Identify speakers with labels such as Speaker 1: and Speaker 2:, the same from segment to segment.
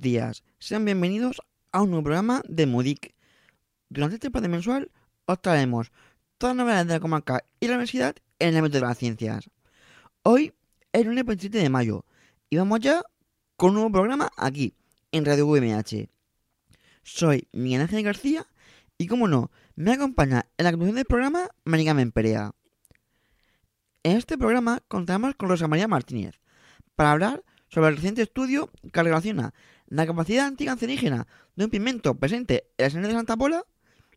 Speaker 1: Días, sean bienvenidos a un nuevo programa de MUDIC. Durante este espacio mensual os traemos todas las novedades de la comarca y la universidad en el ámbito de las ciencias. Hoy es el lunes 27 de mayo y vamos ya con un nuevo programa aquí, en Radio UMH. Soy Miguel Ángel García y como no, me acompaña en la conducción del programa María Memperea. En este programa contamos con Rosa María Martínez para hablar sobre el reciente estudio que relaciona la capacidad anticancerígena de un pigmento presente en la sangre de Santa Pola.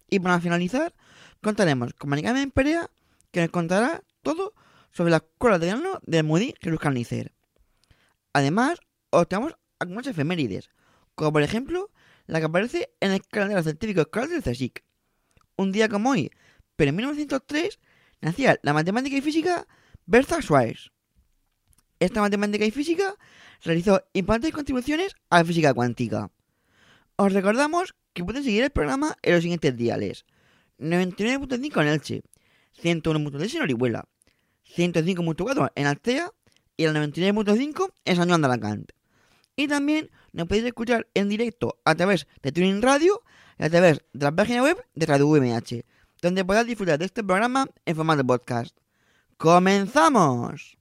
Speaker 1: Y para finalizar, contaremos con María Perea, que nos contará todo sobre la escuela de verano de Moody Carnicer. Además, os tenemos algunas efemérides, como por ejemplo la que aparece en el calendario científico escolar del CSIC. Un día como hoy, pero en 1903, nacía la matemática y física Bertha Schwarz. Esta matemática y física realizó importantes contribuciones a la física cuántica. Os recordamos que pueden seguir el programa en los siguientes diales. 99.5 en Elche, 101.3 en Orihuela, 105.4 en Altea y el 99.5 en San Juan de Alacant. Y también nos podéis escuchar en directo a través de Tuning Radio y a través de la página web de Radio UMH, donde podrás disfrutar de este programa en formato podcast. ¡Comenzamos!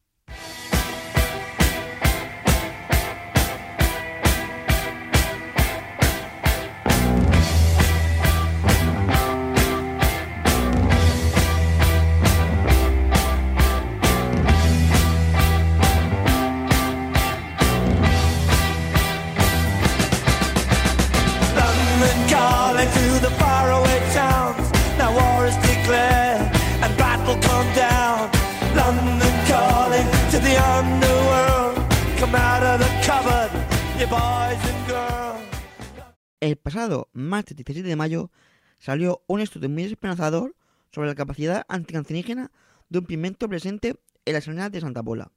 Speaker 1: El pasado martes 17 de mayo salió un estudio muy esperanzador sobre la capacidad anticancerígena de un pigmento presente en la sanidad de Santa Pola.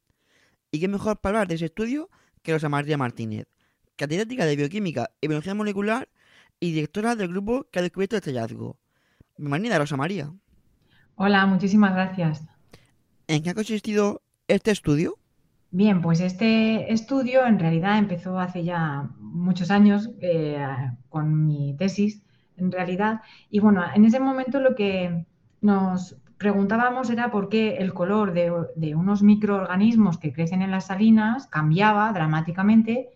Speaker 1: Y qué mejor para hablar de ese estudio que Rosa María Martínez, catedrática de Bioquímica y Biología Molecular y directora del grupo que ha descubierto este hallazgo. Bienvenida, Rosa María.
Speaker 2: Hola, muchísimas gracias.
Speaker 1: ¿En qué ha consistido este estudio?
Speaker 2: Bien, pues este estudio en realidad empezó hace ya muchos años eh, con mi tesis, en realidad. Y bueno, en ese momento lo que nos preguntábamos era por qué el color de, de unos microorganismos que crecen en las salinas cambiaba dramáticamente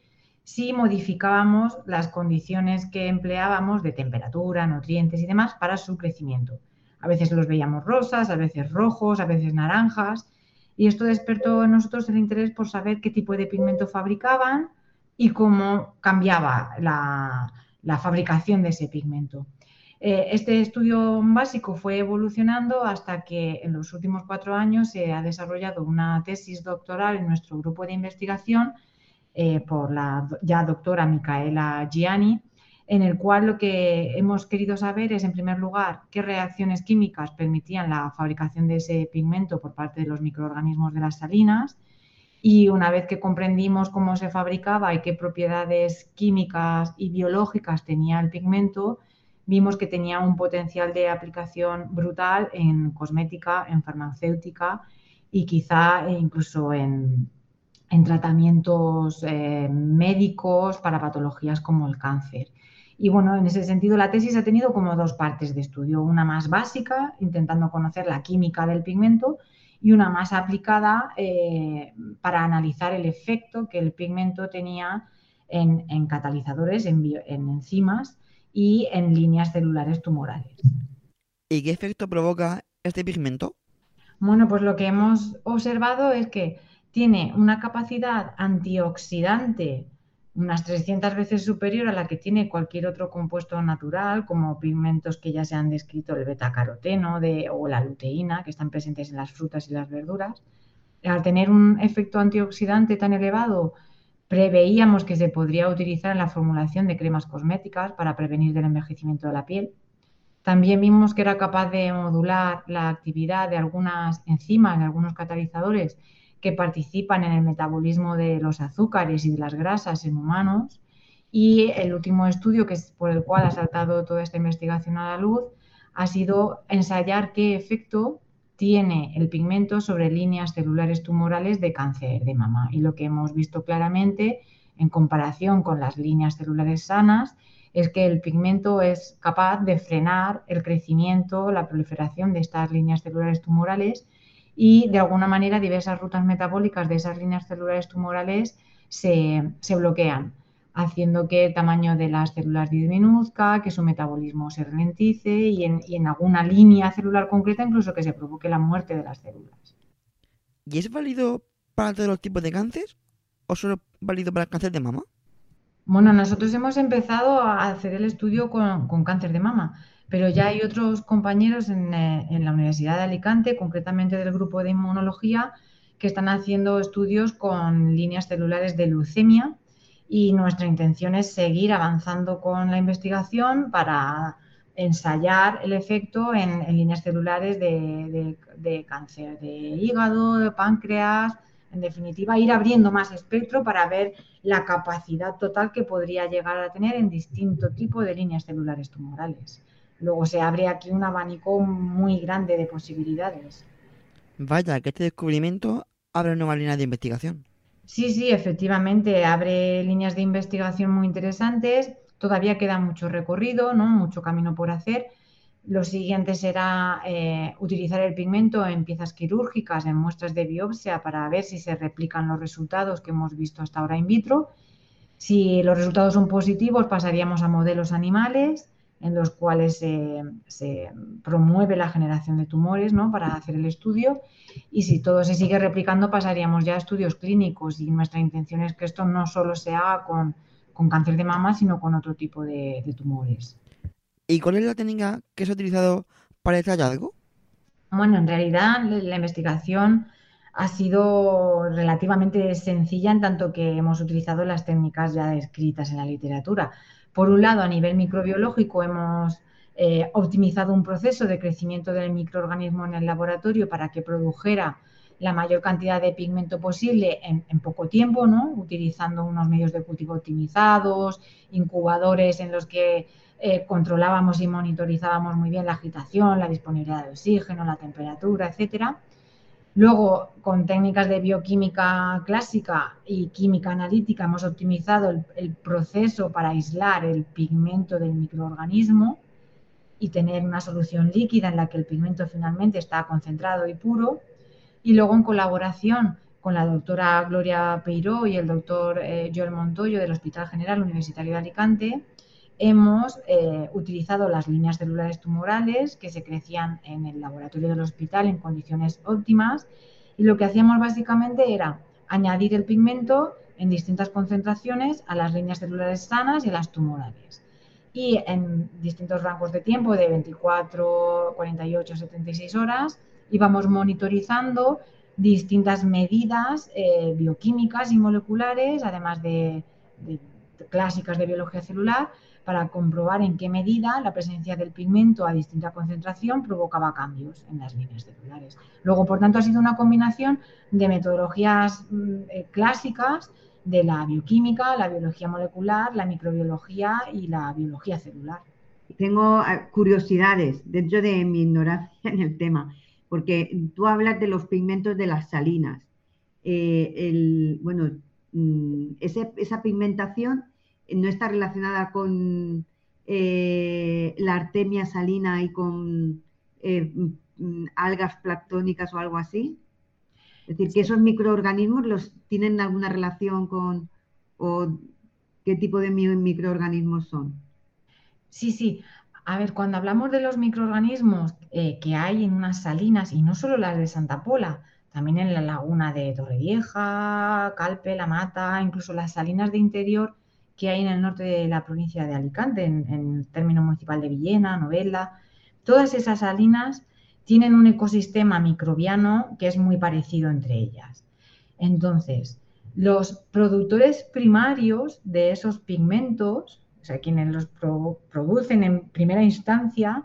Speaker 2: si modificábamos las condiciones que empleábamos de temperatura, nutrientes y demás para su crecimiento. A veces los veíamos rosas, a veces rojos, a veces naranjas y esto despertó en nosotros el interés por saber qué tipo de pigmento fabricaban y cómo cambiaba la, fabricación de ese pigmento. Eh, este estudio básico fue evolucionando hasta que en los últimos cuatro años se ha desarrollado una tesis doctoral en nuestro grupo de investigación eh, por la ya doctora Micaela Gianni, en el cual lo que hemos querido saber es, en primer lugar, qué reacciones químicas permitían la fabricación de ese pigmento por parte de los microorganismos de las salinas. Y una vez que comprendimos cómo se fabricaba y qué propiedades químicas y biológicas tenía el pigmento, vimos que tenía un potencial de aplicación brutal en cosmética, en farmacéutica y quizá incluso en, tratamientos eh, médicos para patologías como el cáncer. Y bueno, en ese sentido la tesis ha tenido como dos partes de estudio, una más básica, intentando conocer la química del pigmento, y una más aplicada eh, para analizar el efecto que el pigmento tenía en, catalizadores, en, en enzimas y en líneas celulares tumorales.
Speaker 1: ¿Y qué efecto provoca este pigmento?
Speaker 2: Bueno, pues lo que hemos observado es que tiene una capacidad antioxidante unas 300 veces superior a la que tiene cualquier otro compuesto natural, como pigmentos que ya se han descrito, el betacaroteno de, o la luteína, que están presentes en las frutas y las verduras. Al tener un efecto antioxidante tan elevado, preveíamos que se podría utilizar en la formulación de cremas cosméticas para prevenir el envejecimiento de la piel. También vimos que era capaz de modular la actividad de algunas enzimas, de algunos catalizadores que participan en el metabolismo de los azúcares y de las grasas en humanos. Y el último estudio, que es por el cual ha saltado toda esta investigación a la luz, ha sido ensayar qué efecto tiene el pigmento sobre líneas celulares tumorales de cáncer de mama. Y lo que hemos visto claramente en comparación con las líneas celulares sanas es que el pigmento es capaz de frenar el crecimiento, la proliferación de estas líneas celulares tumorales y de alguna manera diversas rutas metabólicas de esas líneas celulares tumorales se, se bloquean haciendo que el tamaño de las células disminuzca, que su metabolismo se ralentice y en, alguna línea celular concreta incluso que se provoque la muerte de las células.
Speaker 1: ¿Y es válido para todos los tipos de cáncer o solo válido para el cáncer de mama?
Speaker 2: Bueno, nosotros hemos empezado a hacer el estudio con, cáncer de mama, pero ya hay otros compañeros en, eh, en, la Universidad de Alicante, concretamente del grupo de inmunología, que están haciendo estudios con líneas celulares de leucemia y nuestra intención es seguir avanzando con la investigación para ensayar el efecto en, líneas celulares de, cáncer de hígado, de páncreas, en definitiva, ir abriendo más espectro para ver la capacidad total que podría llegar a tener en distinto tipo de líneas celulares tumorales. Luego se abre aquí un abanico muy grande de posibilidades.
Speaker 1: Vaya, que este descubrimiento abre nuevas líneas de investigación.
Speaker 2: Sí, sí, efectivamente, abre líneas de investigación muy interesantes. Todavía queda mucho recorrido, ¿no? mucho camino por hacer. Lo siguiente será eh, utilizar el pigmento en piezas quirúrgicas, en muestras de biopsia, para ver si se replican los resultados que hemos visto hasta ahora in vitro. Si los resultados son positivos, pasaríamos a modelos animales en los cuales se, promueve la generación de tumores ¿no? para hacer el estudio y si todo se sigue replicando pasaríamos ya a estudios clínicos y nuestra intención es que esto no solo se haga con, cáncer de mama sino con otro tipo de, tumores.
Speaker 1: ¿Y cuál es la técnica que se ha utilizado para este hallazgo?
Speaker 2: Bueno, en realidad la investigación ha sido relativamente sencilla en tanto que hemos utilizado las técnicas ya descritas en la literatura. Por un lado, a nivel microbiológico hemos eh, optimizado un proceso de crecimiento del microorganismo en el laboratorio para que produjera la mayor cantidad de pigmento posible en, poco tiempo, ¿no? utilizando unos medios de cultivo optimizados, incubadores en los que eh, controlábamos y monitorizábamos muy bien la agitación, la disponibilidad de oxígeno, la temperatura, etcétera. Luego, con técnicas de bioquímica clásica y química analítica, hemos optimizado el, proceso para aislar el pigmento del microorganismo y tener una solución líquida en la que el pigmento finalmente está concentrado y puro. Y luego, en colaboración con la doctora Gloria Peiró y el doctor eh, Joel Montoyo del Hospital General Universitario de Alicante, hemos eh, utilizado las líneas celulares tumorales que se crecían en el laboratorio del hospital en condiciones óptimas y lo que hacíamos básicamente era añadir el pigmento en distintas concentraciones a las líneas celulares sanas y a las tumorales. Y en distintos rangos de tiempo de 24, 48, 76 horas íbamos monitorizando distintas medidas eh, bioquímicas y moleculares, además de clásicas de biología celular, para comprobar en qué medida la presencia del pigmento a distinta concentración provocaba cambios en las líneas celulares. Luego, por tanto, ha sido una combinación de metodologías mm, eh, clásicas de la bioquímica, la biología molecular, la microbiología y la biología celular.
Speaker 3: Tengo ah, curiosidades dentro de mi ignorancia en el tema, porque tú hablas de los pigmentos de las salinas. Eh, bueno, mm, esa pigmentación no está relacionada con eh, la artemia salina y con eh, algas planctónicas o algo así? Es decir, que esos microorganismos los tienen alguna relación con o qué tipo de microorganismos son.
Speaker 2: Sí, sí. A ver, cuando hablamos de los microorganismos eh, que hay en unas salinas, y no solo las de Santa Pola, también en la laguna de Torrevieja, Calpe, La Mata, incluso las salinas de interior, que hay en el norte de la provincia de Alicante, en, el término municipal de Villena, Novella. Todas esas salinas tienen un ecosistema microbiano que es muy parecido entre ellas. Entonces, los productores primarios de esos pigmentos, o sea, quienes los producen en primera instancia,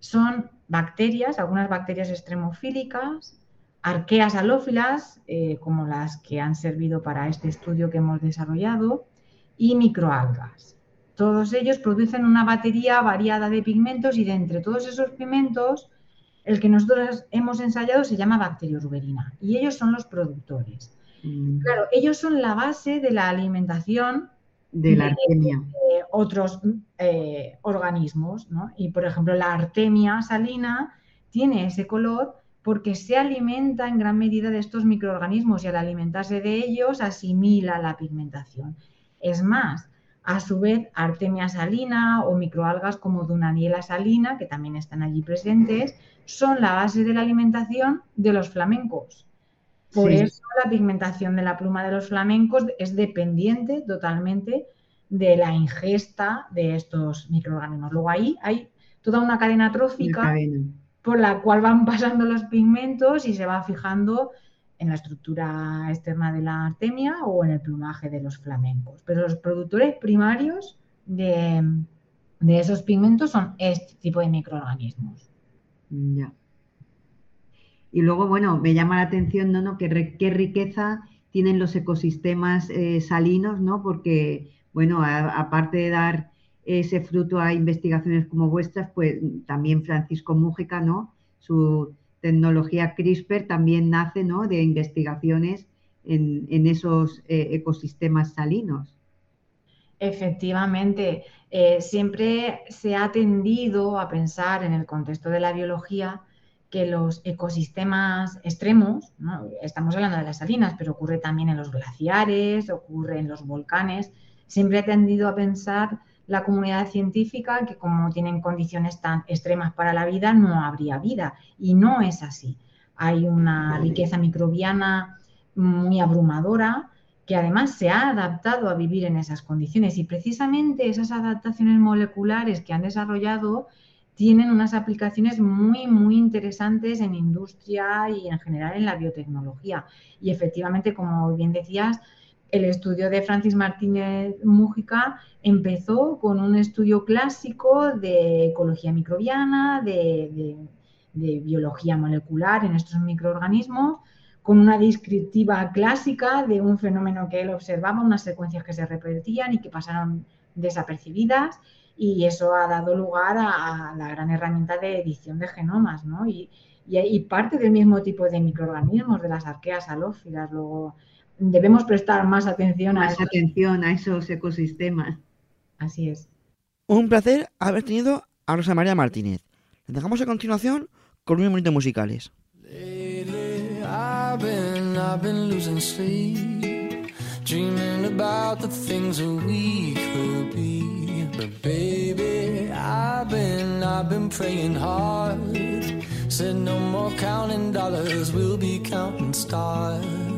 Speaker 2: son bacterias, algunas bacterias extremofílicas, arqueas halófilas, eh, como las que han servido para este estudio que hemos desarrollado, y microalgas. Todos ellos producen una batería variada de pigmentos y de entre todos esos pigmentos, el que nosotros hemos ensayado se llama bacterioruberina y ellos son los productores. Mm. Claro, ellos son la base de la alimentación
Speaker 3: de la artemia.
Speaker 2: otros eh, organismos, ¿no? Y por ejemplo, la artemia salina tiene ese color porque se alimenta en gran medida de estos microorganismos y al alimentarse de ellos asimila la pigmentación. Es más, a su vez, artemia salina o microalgas como dunaniela salina, que también están allí presentes, son la base de la alimentación de los flamencos. Por eso la pigmentación de la pluma de los flamencos es dependiente totalmente de la ingesta de estos microorganismos. Luego ahí hay toda una cadena trófica por la cual van pasando los pigmentos y se va fijando en la estructura externa de la artemia o en el plumaje de los flamencos. Pero los productores primarios de, de esos pigmentos son este tipo de microorganismos.
Speaker 3: Ya. Y luego, bueno, me llama la atención, ¿no? ¿no? Qué, riqueza tienen los ecosistemas eh, salinos, ¿no? Porque, bueno, aparte de dar ese fruto a investigaciones como vuestras, pues también Francisco Mújica, ¿no? Su tecnología CRISPR también nace, ¿no? De investigaciones en, en esos eh, ecosistemas salinos.
Speaker 2: Efectivamente, eh, siempre se ha tendido a pensar en el contexto de la biología que los ecosistemas extremos, estamos hablando de las salinas, pero ocurre también en los glaciares, ocurre en los volcanes, siempre ha tendido a pensar la comunidad científica que como tienen condiciones tan extremas para la vida, no habría vida. Y no es así. Hay una riqueza microbiana muy abrumadora que además se ha adaptado a vivir en esas condiciones y precisamente esas adaptaciones moleculares que han desarrollado tienen unas aplicaciones muy, muy interesantes en industria y en general en la biotecnología. Y efectivamente, como bien decías, el estudio de Francis Martínez Mújica empezó con un estudio clásico de ecología microbiana, de, biología molecular en estos microorganismos, con una descriptiva clásica de un fenómeno que él observaba, unas secuencias que se repetían y que pasaron desapercibidas y eso ha dado lugar a, la gran herramienta de edición de genomas, ¿no? Y, parte del mismo tipo de microorganismos, de las arqueas halófilas. Luego, debemos prestar más atención
Speaker 3: a, más atención a esos ecosistemas.
Speaker 2: Así es.
Speaker 4: Un placer haber tenido a Rosa María Martínez. Les dejamos a continuación con unos minutos musicales. But baby, I've been, I've been praying hard. Said no more counting dollars, we'll be counting stars.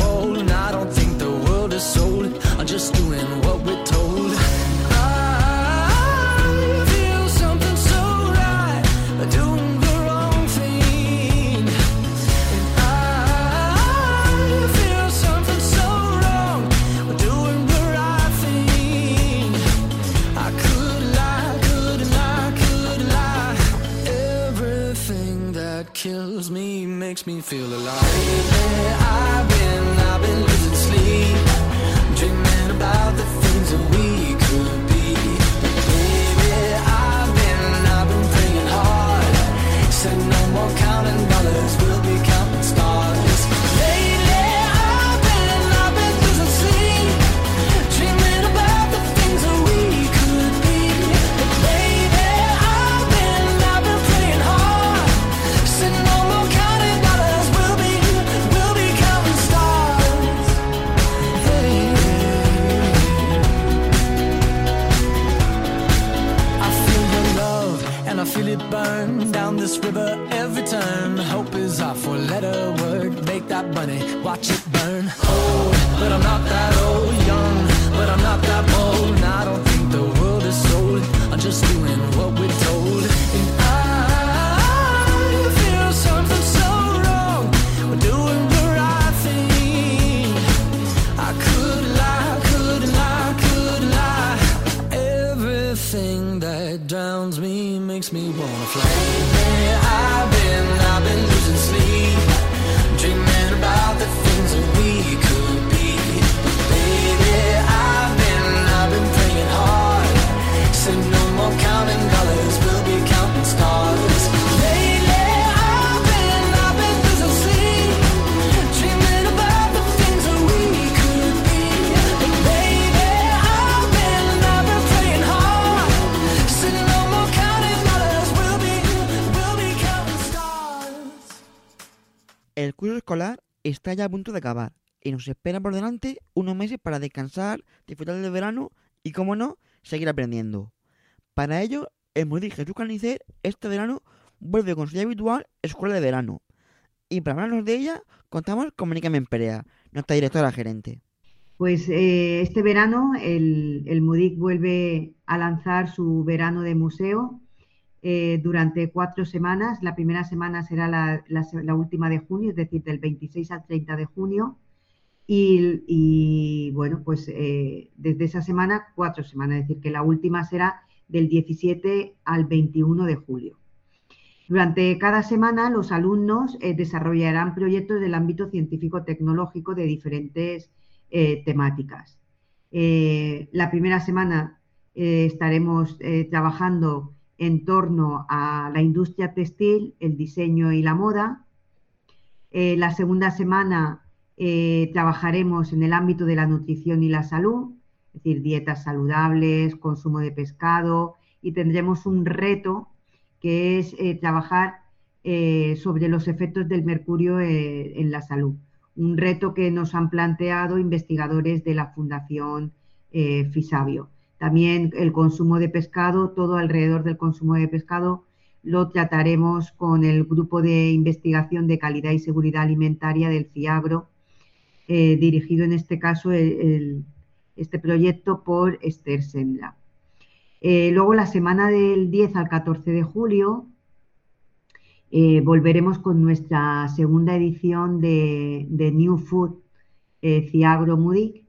Speaker 4: i'm just doing what we're told. I feel something so right, doing the
Speaker 5: wrong thing. And I feel something so wrong, doing the right thing. I could lie, could lie, could lie. Everything that kills me makes me
Speaker 1: feel alive. Está ya a punto de acabar y nos espera por delante unos meses para descansar, disfrutar del verano y, como no, seguir aprendiendo. Para ello, el Mudir Jesús Canicer este verano vuelve con su ya habitual Escuela de Verano. Y para hablarnos de ella, contamos con Mónica Memperea, nuestra directora gerente.
Speaker 3: Pues eh, este verano el, el MUDIC vuelve a lanzar su verano de museo eh, durante cuatro semanas. La primera semana será la, última de junio, es decir, del 26 al 30 de junio. Y, bueno, pues eh, desde esa semana, cuatro semanas, es decir, que la última será del 17 al 21 de julio. Durante cada semana, los alumnos eh, desarrollarán proyectos del ámbito científico-tecnológico de diferentes temáticas. La primera semana estaremos trabajando en torno a la industria textil, el diseño y la moda. Eh, la segunda semana eh, trabajaremos en el ámbito de la nutrición y la salud, es decir, dietas saludables, consumo de pescado y tendremos un reto que es eh, trabajar sobre los efectos del mercurio en la salud. Un reto que nos han planteado investigadores de la Fundación Fisabio. También el consumo de pescado, todo alrededor del consumo de pescado, lo trataremos con el grupo de investigación de calidad y seguridad alimentaria del CIAGRO, eh, dirigido en este caso este proyecto por Esther Sendra. Eh, luego, la semana del 10 al 14 de julio, eh, volveremos con nuestra segunda edición de, New Food Ciagro Mudic,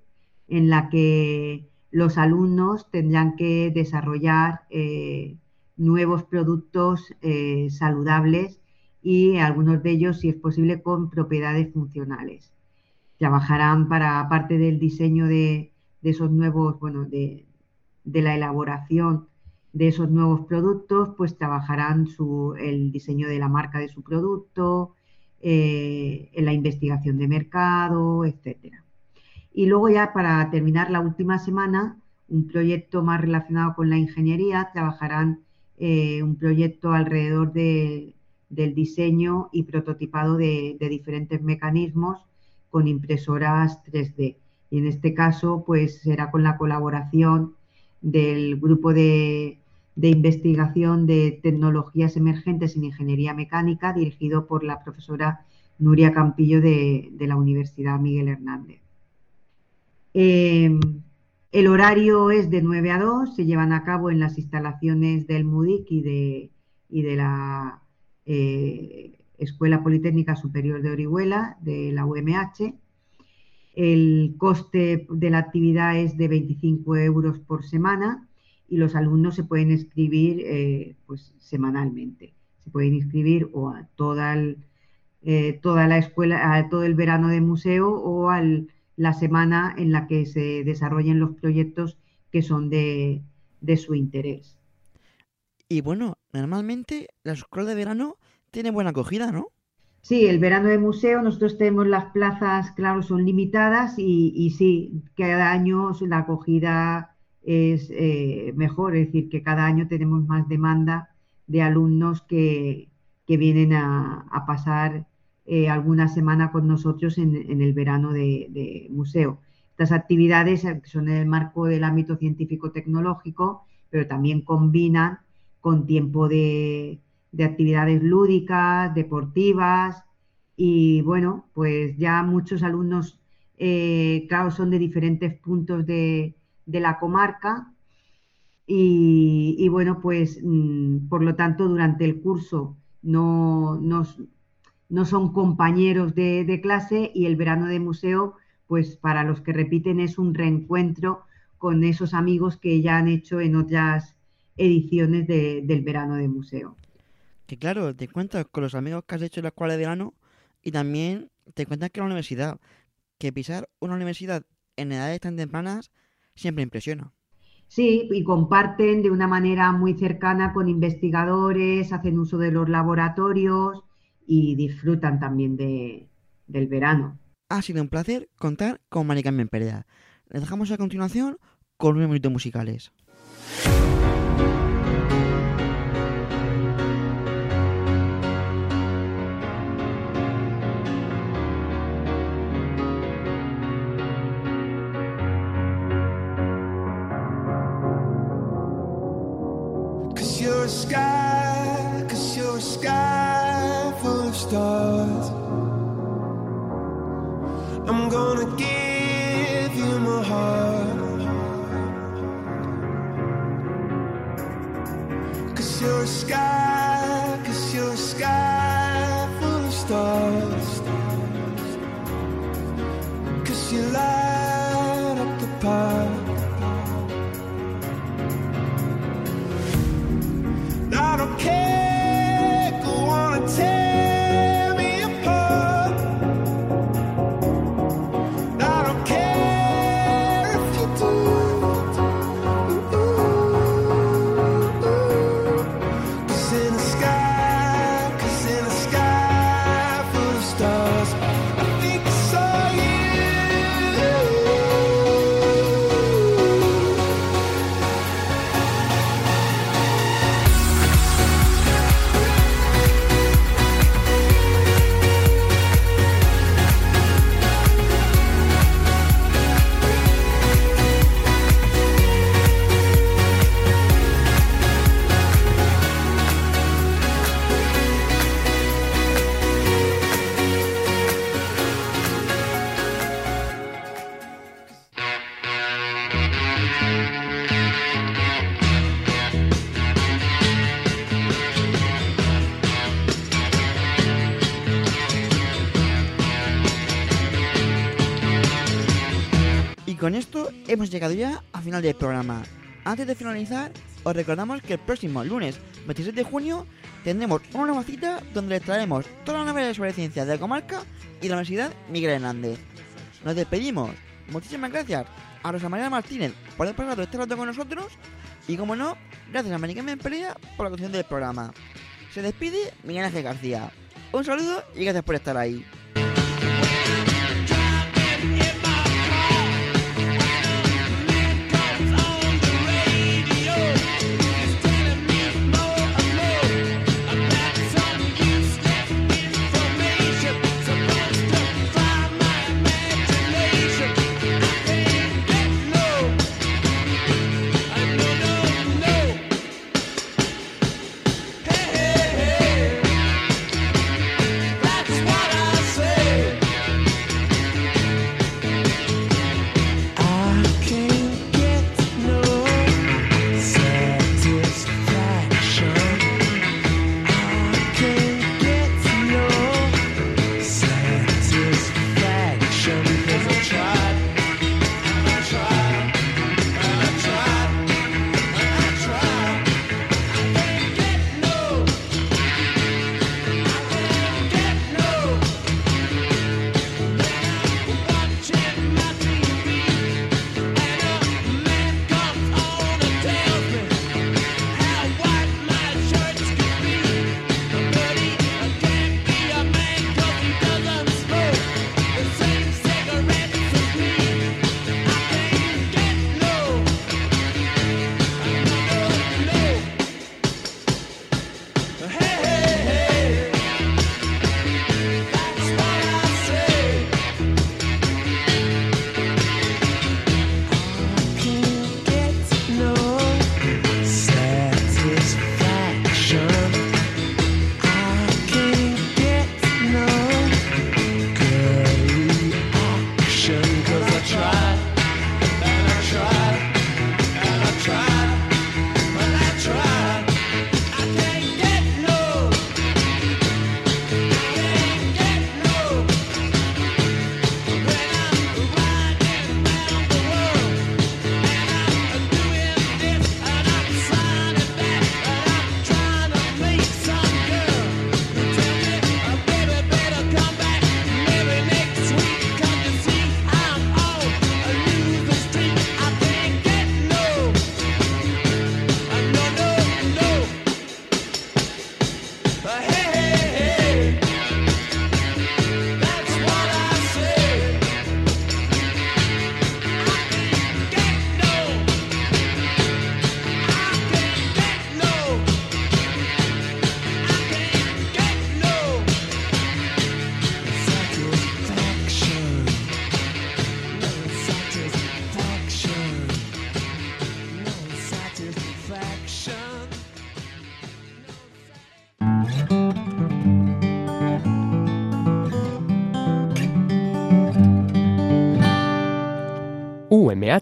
Speaker 3: en la que los alumnos tendrán que desarrollar eh, nuevos productos eh, saludables y algunos de ellos, si es posible, con propiedades funcionales. Trabajarán para parte del diseño de, esos nuevos, bueno, de, la elaboración de esos nuevos productos, pues trabajarán el diseño de la marca de su producto, eh, en la investigación de mercado, etcétera. Y luego ya para terminar la última semana, un proyecto más relacionado con la ingeniería, trabajarán eh, un proyecto alrededor de- del diseño y prototipado de, diferentes mecanismos con impresoras 3D. Y en este caso, pues será con la colaboración del grupo de, de investigación de tecnologías emergentes en ingeniería mecánica, dirigido por la profesora Nuria Campillo de la Universidad Miguel Hernández. Eh, el horario es de 9 a 2, se llevan a cabo en las instalaciones del MUDIC y de, la eh, Escuela Politécnica Superior de Orihuela, de la UMH. El coste de la actividad es de 25 euros por semana y los alumnos se pueden inscribir eh, pues, semanalmente. Se pueden inscribir o a toda, eh, toda la escuela, a todo el verano de museo o a la semana en la que se desarrollen los proyectos que son de, de su interés.
Speaker 1: Y bueno, normalmente la escuela de verano tiene buena acogida, ¿no?
Speaker 3: Sí, el verano de museo, nosotros tenemos las plazas, claro, son limitadas y, y sí, cada año la acogida es eh, mejor, es decir, que cada año tenemos más demanda de alumnos que, que vienen a, a pasar eh, alguna semana con nosotros en, el verano de, museo. Estas actividades eh, son en el marco del ámbito científico-tecnológico, pero también combinan con tiempo de, de actividades lúdicas, deportivas y bueno, pues ya muchos alumnos, eh, claro, son de diferentes puntos de, la comarca y, bueno, pues mm, por lo tanto durante el curso no, no, no son compañeros de, de clase y el verano de museo, pues para los que repiten es un reencuentro con esos amigos que ya han hecho en otras ediciones de- del verano de museo.
Speaker 1: Que claro, te encuentras con los amigos que has hecho en la escuela de verano y también te encuentras que la universidad, que pisar una universidad en edades tan tempranas siempre impresiona.
Speaker 3: Sí, y comparten de una manera muy cercana con investigadores, hacen uso de los laboratorios y disfrutan también de, del verano.
Speaker 1: Ha sido un placer contar con Mari Carmen Perea. Les dejamos a continuación con unos minutos musicales.
Speaker 5: Cause you're a sky, cause you're a sky
Speaker 1: hemos llegado ya al final del programa. Antes de finalizar, os recordamos que el próximo lunes 26 de junio tendremos una nueva cita donde les traeremos todas las novedades sobre ciencias de la comarca y la Universidad Miguel Hernández. Nos despedimos. Muchísimas gracias a Rosa María Martínez por haber pasado este rato con nosotros y, como no, gracias a Maricarmen Perea por la conducción del programa. Se despide Miguel Ángel García. Un saludo y gracias por estar ahí.